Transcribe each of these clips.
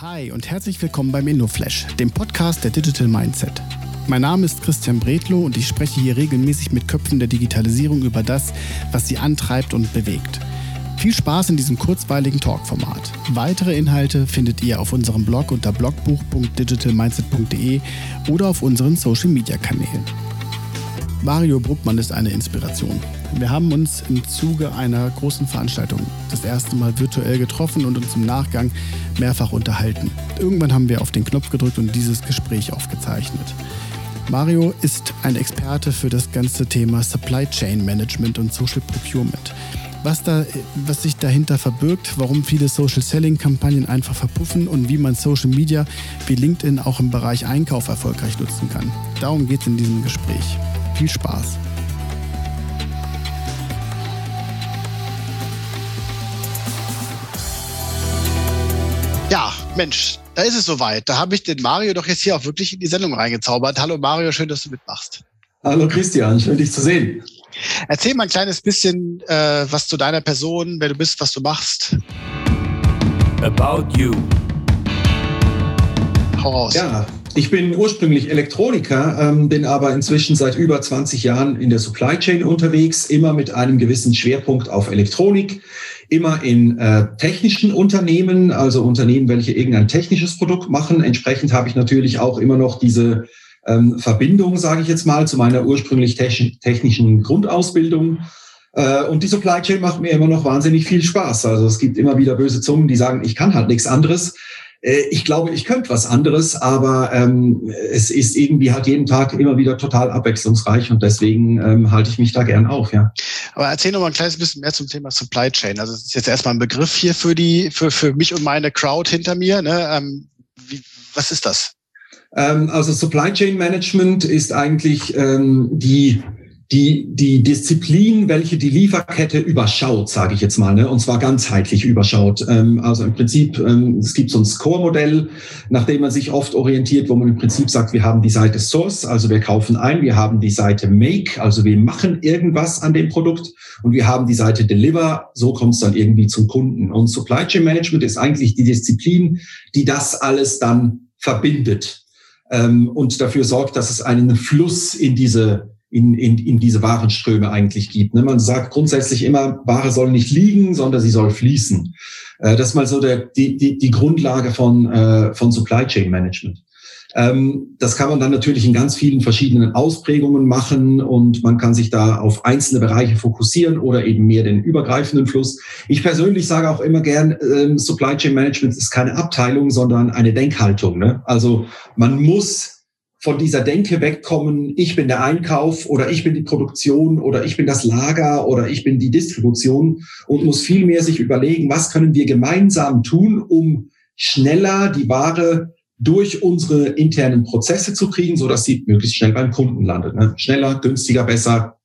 Hi und herzlich willkommen beim InnoFlash, dem Podcast der Digital Mindset. Mein Name ist Christian Bredlow und ich spreche hier regelmäßig mit Köpfen der Digitalisierung über das, was sie antreibt und bewegt. Viel Spaß in diesem kurzweiligen Talkformat. Weitere Inhalte findet ihr auf unserem Blog unter blogbuch.digitalmindset.de oder auf unseren Social Media Kanälen. Mario Bruckmann ist eine Inspiration. Wir haben uns im Zuge einer großen Veranstaltung das erste Mal virtuell getroffen und uns im Nachgang mehrfach unterhalten. Irgendwann haben wir auf den Knopf gedrückt und dieses Gespräch aufgezeichnet. Mario ist ein Experte für das ganze Thema Supply Chain Management und Social Procurement. Was, da, was sich dahinter verbirgt, warum viele Social Selling Kampagnen einfach verpuffen und wie man Social Media wie LinkedIn auch im Bereich Einkauf erfolgreich nutzen kann. Darum geht es in diesem Gespräch. Viel Spaß! Ja, Mensch, da ist es soweit. Da habe ich den Mario doch jetzt hier auch wirklich in die Sendung reingezaubert. Hallo Mario, schön, dass du mitmachst. Hallo Christian, schön dich zu sehen. Erzähl mal ein kleines bisschen äh, was zu deiner Person, wer du bist, was du machst. About you. Hau raus. Ja, ich bin ursprünglich Elektroniker, ähm, bin aber inzwischen seit über 20 Jahren in der Supply Chain unterwegs, immer mit einem gewissen Schwerpunkt auf Elektronik immer in äh, technischen Unternehmen, also Unternehmen, welche irgendein technisches Produkt machen. Entsprechend habe ich natürlich auch immer noch diese ähm, Verbindung, sage ich jetzt mal, zu meiner ursprünglich technischen Grundausbildung. Äh, und die Supply Chain macht mir immer noch wahnsinnig viel Spaß. Also es gibt immer wieder böse Zungen, die sagen, ich kann halt nichts anderes. Äh, ich glaube, ich könnte was anderes, aber ähm, es ist irgendwie halt jeden Tag immer wieder total abwechslungsreich und deswegen ähm, halte ich mich da gern auf, ja. Aber erzähl noch mal ein kleines bisschen mehr zum Thema Supply Chain. Also es ist jetzt erstmal ein Begriff hier für die, für, für mich und meine Crowd hinter mir. Ne? Ähm, wie, was ist das? Ähm, also Supply Chain Management ist eigentlich ähm, die die, die Disziplin, welche die Lieferkette überschaut, sage ich jetzt mal, ne? und zwar ganzheitlich überschaut. Ähm, also im Prinzip, ähm, es gibt so ein Score-Modell, nach dem man sich oft orientiert, wo man im Prinzip sagt, wir haben die Seite Source, also wir kaufen ein, wir haben die Seite Make, also wir machen irgendwas an dem Produkt und wir haben die Seite Deliver, so kommt es dann irgendwie zum Kunden. Und Supply Chain Management ist eigentlich die Disziplin, die das alles dann verbindet ähm, und dafür sorgt, dass es einen Fluss in diese in, in, in diese Warenströme eigentlich gibt. Ne? Man sagt grundsätzlich immer, Ware soll nicht liegen, sondern sie soll fließen. Äh, das ist mal so der, die, die, die Grundlage von, äh, von Supply Chain Management. Ähm, das kann man dann natürlich in ganz vielen verschiedenen Ausprägungen machen und man kann sich da auf einzelne Bereiche fokussieren oder eben mehr den übergreifenden Fluss. Ich persönlich sage auch immer gern, ähm, Supply Chain Management ist keine Abteilung, sondern eine Denkhaltung. Ne? Also man muss von dieser Denke wegkommen, ich bin der Einkauf oder ich bin die Produktion oder ich bin das Lager oder ich bin die Distribution und muss viel mehr sich überlegen, was können wir gemeinsam tun, um schneller die Ware durch unsere internen Prozesse zu kriegen, so dass sie möglichst schnell beim Kunden landet. Ne? Schneller, günstiger, besser.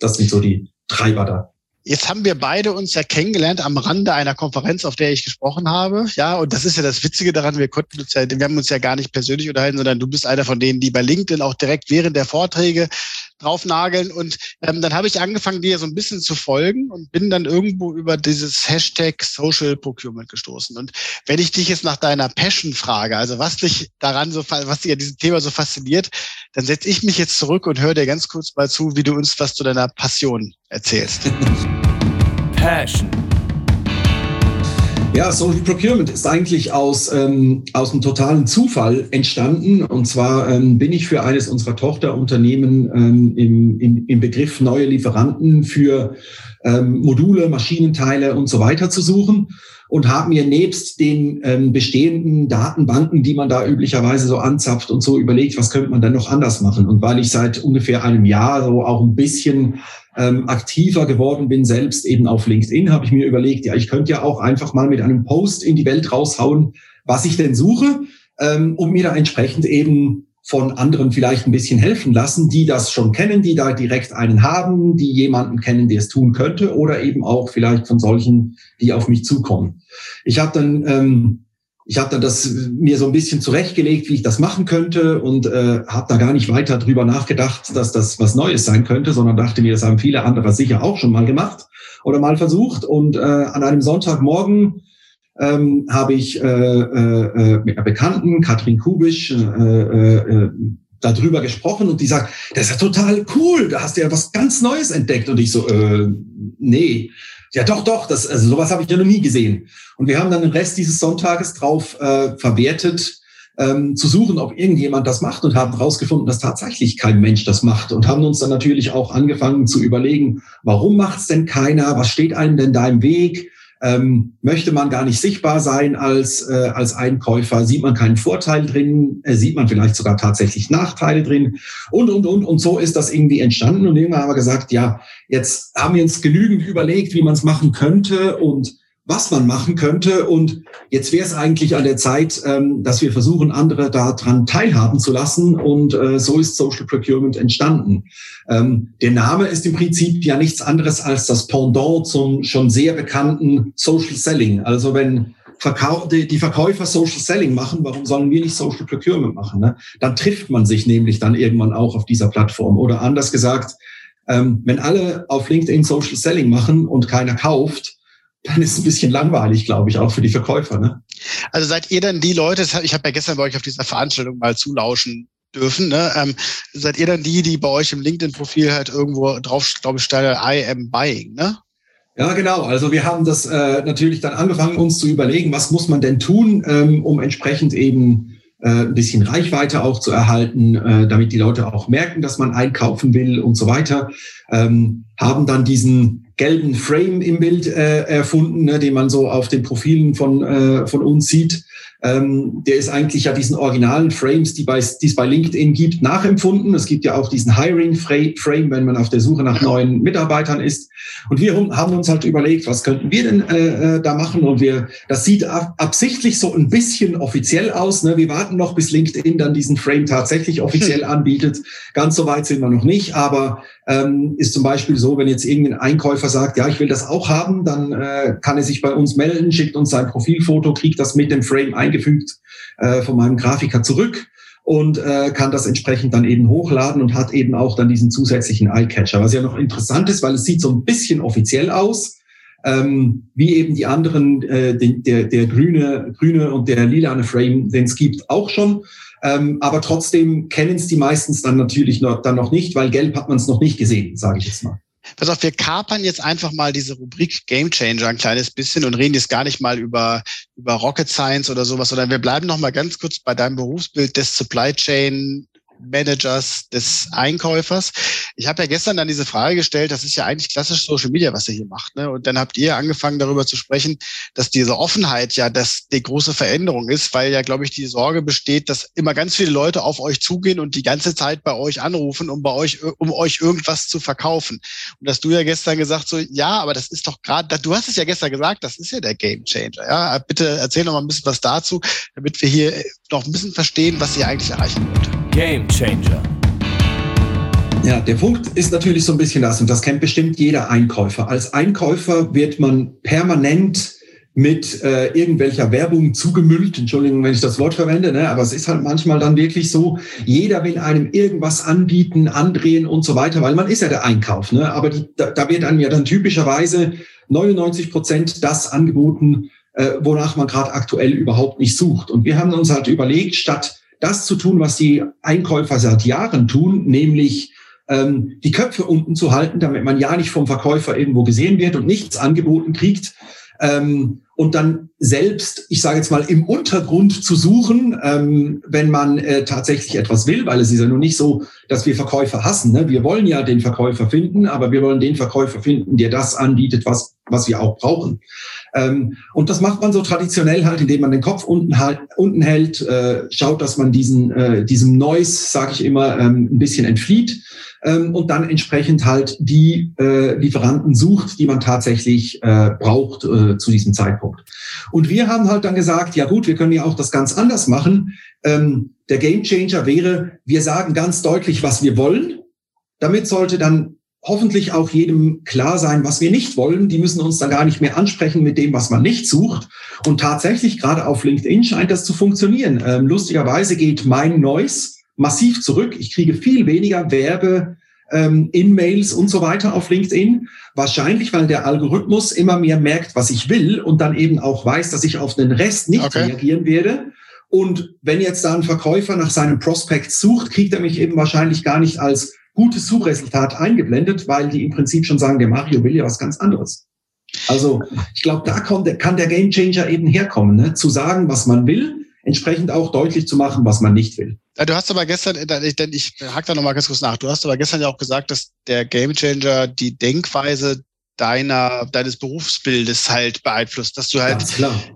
Das sind so die Treiber da. Jetzt haben wir beide uns ja kennengelernt am Rande einer Konferenz, auf der ich gesprochen habe. Ja, und das ist ja das Witzige daran, wir konnten uns ja, wir haben uns ja gar nicht persönlich unterhalten, sondern du bist einer von denen, die bei LinkedIn auch direkt während der Vorträge draufnageln. Und ähm, dann habe ich angefangen, dir so ein bisschen zu folgen und bin dann irgendwo über dieses Hashtag Social Procurement gestoßen. Und wenn ich dich jetzt nach deiner Passion frage, also was dich daran so, was dich an diesem Thema so fasziniert, dann setze ich mich jetzt zurück und höre dir ganz kurz mal zu, wie du uns was zu deiner Passion erzählst. Passion. Ja, Social Procurement ist eigentlich aus, ähm, aus einem totalen Zufall entstanden. Und zwar ähm, bin ich für eines unserer Tochterunternehmen ähm, im, im, im Begriff, neue Lieferanten für ähm, Module, Maschinenteile und so weiter zu suchen und habe mir nebst den ähm, bestehenden Datenbanken, die man da üblicherweise so anzapft und so überlegt, was könnte man denn noch anders machen? Und weil ich seit ungefähr einem Jahr so auch ein bisschen ähm, aktiver geworden bin, selbst eben auf LinkedIn, habe ich mir überlegt, ja, ich könnte ja auch einfach mal mit einem Post in die Welt raushauen, was ich denn suche, ähm, um mir da entsprechend eben von anderen vielleicht ein bisschen helfen lassen, die das schon kennen, die da direkt einen haben, die jemanden kennen, der es tun könnte, oder eben auch vielleicht von solchen, die auf mich zukommen. Ich habe dann ähm, ich habe dann das mir so ein bisschen zurechtgelegt, wie ich das machen könnte und äh, habe da gar nicht weiter drüber nachgedacht, dass das was Neues sein könnte, sondern dachte mir, das haben viele andere sicher auch schon mal gemacht oder mal versucht. Und äh, an einem Sonntagmorgen ähm, habe ich äh, äh, mit einer Bekannten, Katrin Kubisch, äh, äh, darüber gesprochen und die sagt, das ist ja total cool, da hast du ja was ganz Neues entdeckt. Und ich so, äh, nee. Ja, doch, doch, das, also sowas habe ich ja noch nie gesehen. Und wir haben dann den Rest dieses Sonntages drauf äh, verwertet, ähm, zu suchen, ob irgendjemand das macht und haben herausgefunden, dass tatsächlich kein Mensch das macht und haben uns dann natürlich auch angefangen zu überlegen, warum macht es denn keiner? Was steht einem denn da im Weg? Ähm, möchte man gar nicht sichtbar sein als, äh, als Einkäufer? Sieht man keinen Vorteil drin? Äh, sieht man vielleicht sogar tatsächlich Nachteile drin? Und, und, und. Und so ist das irgendwie entstanden. Und irgendwann haben wir gesagt, ja, jetzt haben wir uns genügend überlegt, wie man es machen könnte und was man machen könnte. Und jetzt wäre es eigentlich an der Zeit, ähm, dass wir versuchen, andere daran teilhaben zu lassen. Und äh, so ist Social Procurement entstanden. Ähm, der Name ist im Prinzip ja nichts anderes als das Pendant zum schon sehr bekannten Social Selling. Also wenn Verkau die, die Verkäufer Social Selling machen, warum sollen wir nicht Social Procurement machen? Ne? Dann trifft man sich nämlich dann irgendwann auch auf dieser Plattform. Oder anders gesagt, ähm, wenn alle auf LinkedIn Social Selling machen und keiner kauft, dann ist es ein bisschen langweilig, glaube ich, auch für die Verkäufer. Ne? Also seid ihr dann die Leute, ich habe ja gestern bei euch auf dieser Veranstaltung mal zulauschen dürfen, ne? ähm, seid ihr dann die, die bei euch im LinkedIn-Profil halt irgendwo drauf, glaube ich, steht, I am buying, ne? Ja, genau. Also wir haben das äh, natürlich dann angefangen, uns zu überlegen, was muss man denn tun, ähm, um entsprechend eben äh, ein bisschen Reichweite auch zu erhalten, äh, damit die Leute auch merken, dass man einkaufen will und so weiter. Ähm, haben dann diesen gelben Frame im Bild äh, erfunden, ne, den man so auf den Profilen von, äh, von uns sieht. Ähm, der ist eigentlich ja diesen originalen Frames, die, bei, die es bei LinkedIn gibt, nachempfunden. Es gibt ja auch diesen Hiring-Frame, wenn man auf der Suche nach neuen Mitarbeitern ist. Und wir haben uns halt überlegt, was könnten wir denn äh, äh, da machen? Und wir, das sieht ab, absichtlich so ein bisschen offiziell aus. Ne? Wir warten noch, bis LinkedIn dann diesen Frame tatsächlich offiziell anbietet. Ganz so weit sind wir noch nicht, aber ähm, ist zum Beispiel so, wenn jetzt irgendein Einkäufer sagt, ja, ich will das auch haben, dann äh, kann er sich bei uns melden, schickt uns sein Profilfoto, kriegt das mit dem Frame ein eingefügt äh, von meinem Grafiker zurück und äh, kann das entsprechend dann eben hochladen und hat eben auch dann diesen zusätzlichen Eyecatcher, was ja noch interessant ist, weil es sieht so ein bisschen offiziell aus, ähm, wie eben die anderen, äh, den, der, der grüne, grüne und der lilane Frame, den es gibt, auch schon. Ähm, aber trotzdem kennen es die meistens dann natürlich noch, dann noch nicht, weil gelb hat man es noch nicht gesehen, sage ich jetzt mal. Pass auf, wir kapern jetzt einfach mal diese Rubrik Game Changer ein kleines bisschen und reden jetzt gar nicht mal über, über Rocket Science oder sowas, sondern wir bleiben noch mal ganz kurz bei deinem Berufsbild des Supply Chain Managers, des Einkäufers. Ich habe ja gestern dann diese Frage gestellt, das ist ja eigentlich klassisch Social Media, was ihr hier macht. Ne? Und dann habt ihr angefangen darüber zu sprechen, dass diese Offenheit ja das die große Veränderung ist, weil ja, glaube ich, die Sorge besteht, dass immer ganz viele Leute auf euch zugehen und die ganze Zeit bei euch anrufen, um bei euch, um euch irgendwas zu verkaufen. Und dass du ja gestern gesagt so, ja, aber das ist doch gerade, du hast es ja gestern gesagt, das ist ja der Game Changer. Ja, bitte erzähl noch mal ein bisschen was dazu, damit wir hier noch ein bisschen verstehen, was ihr eigentlich erreichen wollt. Game Changer. Ja, der Punkt ist natürlich so ein bisschen das, und das kennt bestimmt jeder Einkäufer. Als Einkäufer wird man permanent mit äh, irgendwelcher Werbung zugemüllt. Entschuldigung, wenn ich das Wort verwende, ne? aber es ist halt manchmal dann wirklich so, jeder will einem irgendwas anbieten, andrehen und so weiter, weil man ist ja der Einkauf. Ne? Aber die, da, da wird einem ja dann typischerweise 99 Prozent das angeboten, äh, wonach man gerade aktuell überhaupt nicht sucht. Und wir haben uns halt überlegt, statt das zu tun, was die Einkäufer seit Jahren tun, nämlich ähm, die Köpfe unten zu halten, damit man ja nicht vom Verkäufer irgendwo gesehen wird und nichts angeboten kriegt. Ähm, und dann selbst, ich sage jetzt mal, im Untergrund zu suchen, ähm, wenn man äh, tatsächlich etwas will, weil es ist ja nun nicht so, dass wir Verkäufer hassen. Ne? Wir wollen ja den Verkäufer finden, aber wir wollen den Verkäufer finden, der das anbietet, was, was wir auch brauchen. Ähm, und das macht man so traditionell halt, indem man den Kopf unten, halt, unten hält, äh, schaut, dass man diesen, äh, diesem Noise, sage ich immer, ähm, ein bisschen entflieht ähm, und dann entsprechend halt die äh, Lieferanten sucht, die man tatsächlich äh, braucht äh, zu diesem Zeitpunkt. Und wir haben halt dann gesagt, ja gut, wir können ja auch das ganz anders machen. Ähm, der Gamechanger wäre, wir sagen ganz deutlich, was wir wollen. Damit sollte dann hoffentlich auch jedem klar sein, was wir nicht wollen. Die müssen uns dann gar nicht mehr ansprechen mit dem, was man nicht sucht. Und tatsächlich, gerade auf LinkedIn scheint das zu funktionieren. Ähm, lustigerweise geht mein Noise massiv zurück. Ich kriege viel weniger Werbe, ähm, in Mails und so weiter auf LinkedIn. Wahrscheinlich, weil der Algorithmus immer mehr merkt, was ich will und dann eben auch weiß, dass ich auf den Rest nicht okay. reagieren werde. Und wenn jetzt da ein Verkäufer nach seinem Prospekt sucht, kriegt er mich eben wahrscheinlich gar nicht als gutes Suchresultat eingeblendet, weil die im Prinzip schon sagen, der Mario will ja was ganz anderes. Also ich glaube, da kann der, kann der Gamechanger eben herkommen, ne? zu sagen, was man will, entsprechend auch deutlich zu machen, was man nicht will. Du hast aber gestern, denn ich hack da nochmal ganz kurz nach, du hast aber gestern ja auch gesagt, dass der Gamechanger die Denkweise deiner, deines Berufsbildes halt beeinflusst, dass du halt,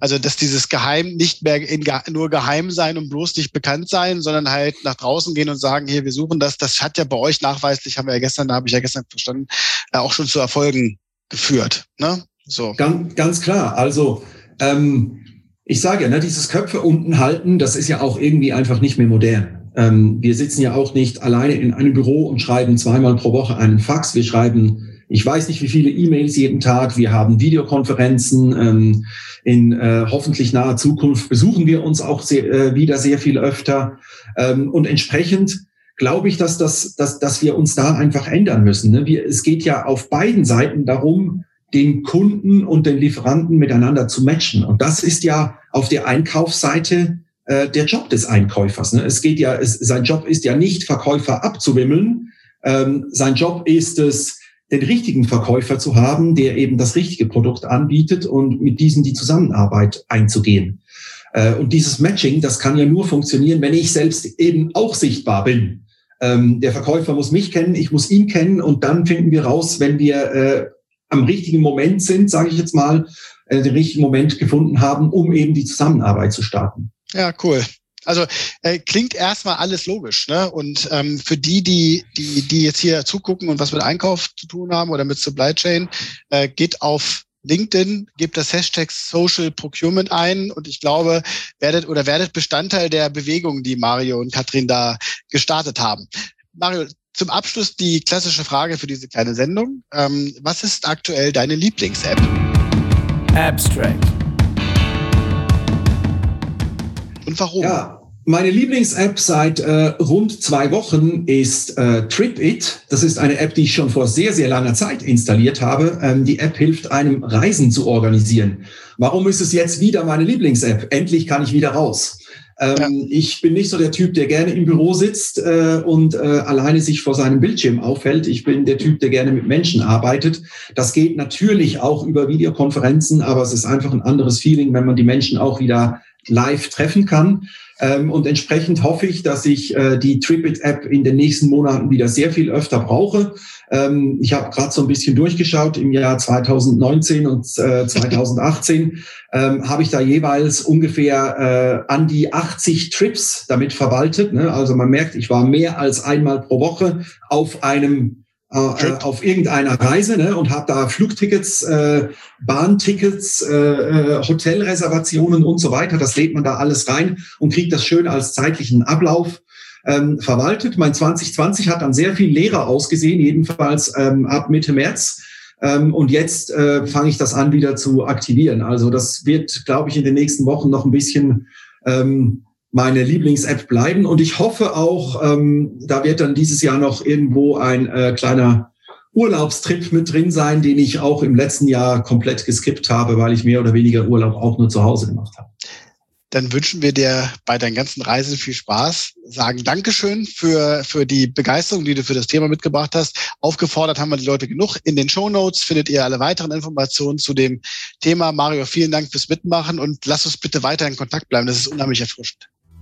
also dass dieses Geheim nicht mehr in, nur geheim sein und bloß nicht bekannt sein, sondern halt nach draußen gehen und sagen, hier, wir suchen das, das hat ja bei euch nachweislich, haben wir ja gestern, da habe ich ja gestern verstanden, auch schon zu Erfolgen geführt. Ne? So. Ganz, ganz klar. Also ähm, ich sage ja, ne, dieses Köpfe unten halten, das ist ja auch irgendwie einfach nicht mehr modern. Ähm, wir sitzen ja auch nicht alleine in einem Büro und schreiben zweimal pro Woche einen Fax. Wir schreiben, ich weiß nicht, wie viele E-Mails jeden Tag. Wir haben Videokonferenzen. Ähm, in äh, hoffentlich naher Zukunft besuchen wir uns auch sehr, äh, wieder sehr viel öfter. Ähm, und entsprechend glaube ich, dass, das, dass, dass wir uns da einfach ändern müssen. Ne? Wir, es geht ja auf beiden Seiten darum, den Kunden und den Lieferanten miteinander zu matchen. Und das ist ja auf der Einkaufsseite äh, der Job des Einkäufers. Ne? Es geht ja, es, sein Job ist ja nicht, Verkäufer abzuwimmeln. Ähm, sein Job ist es, den richtigen Verkäufer zu haben, der eben das richtige Produkt anbietet und mit diesem die Zusammenarbeit einzugehen. Äh, und dieses Matching, das kann ja nur funktionieren, wenn ich selbst eben auch sichtbar bin. Ähm, der Verkäufer muss mich kennen, ich muss ihn kennen und dann finden wir raus, wenn wir äh, am richtigen Moment sind, sage ich jetzt mal, äh, den richtigen Moment gefunden haben, um eben die Zusammenarbeit zu starten. Ja, cool. Also äh, klingt erstmal alles logisch, ne? Und ähm, für die, die, die, die jetzt hier zugucken und was mit Einkauf zu tun haben oder mit Supply Chain, äh, geht auf LinkedIn, gebt das Hashtag Social Procurement ein und ich glaube, werdet oder werdet Bestandteil der Bewegung, die Mario und Katrin da gestartet haben. Mario, zum Abschluss die klassische Frage für diese kleine Sendung. Ähm, was ist aktuell deine Lieblings-App? Abstract. Und warum? Ja. Meine Lieblings-App seit äh, rund zwei Wochen ist äh, TripIt. Das ist eine App, die ich schon vor sehr, sehr langer Zeit installiert habe. Ähm, die App hilft einem, Reisen zu organisieren. Warum ist es jetzt wieder meine Lieblings-App? Endlich kann ich wieder raus. Ähm, ja. Ich bin nicht so der Typ, der gerne im Büro sitzt äh, und äh, alleine sich vor seinem Bildschirm aufhält. Ich bin der Typ, der gerne mit Menschen arbeitet. Das geht natürlich auch über Videokonferenzen, aber es ist einfach ein anderes Feeling, wenn man die Menschen auch wieder live treffen kann. Ähm, und entsprechend hoffe ich, dass ich äh, die Tripit-App in den nächsten Monaten wieder sehr viel öfter brauche. Ähm, ich habe gerade so ein bisschen durchgeschaut im Jahr 2019 und äh, 2018 ähm, habe ich da jeweils ungefähr äh, an die 80 Trips damit verwaltet. Ne? Also man merkt, ich war mehr als einmal pro Woche auf einem äh, auf irgendeiner Reise ne, und habe da Flugtickets, äh, Bahntickets, äh, äh, Hotelreservationen und so weiter. Das lädt man da alles rein und kriegt das schön als zeitlichen Ablauf ähm, verwaltet. Mein 2020 hat dann sehr viel leerer ausgesehen, jedenfalls ähm, ab Mitte März. Ähm, und jetzt äh, fange ich das an, wieder zu aktivieren. Also das wird, glaube ich, in den nächsten Wochen noch ein bisschen ähm, meine Lieblings-App bleiben. Und ich hoffe auch, ähm, da wird dann dieses Jahr noch irgendwo ein äh, kleiner Urlaubstrip mit drin sein, den ich auch im letzten Jahr komplett geskippt habe, weil ich mehr oder weniger Urlaub auch nur zu Hause gemacht habe dann wünschen wir dir bei deinen ganzen Reisen viel Spaß, sagen Dankeschön für, für die Begeisterung, die du für das Thema mitgebracht hast. Aufgefordert haben wir die Leute genug. In den Show Notes findet ihr alle weiteren Informationen zu dem Thema. Mario, vielen Dank fürs Mitmachen und lass uns bitte weiter in Kontakt bleiben. Das ist unheimlich erfrischend.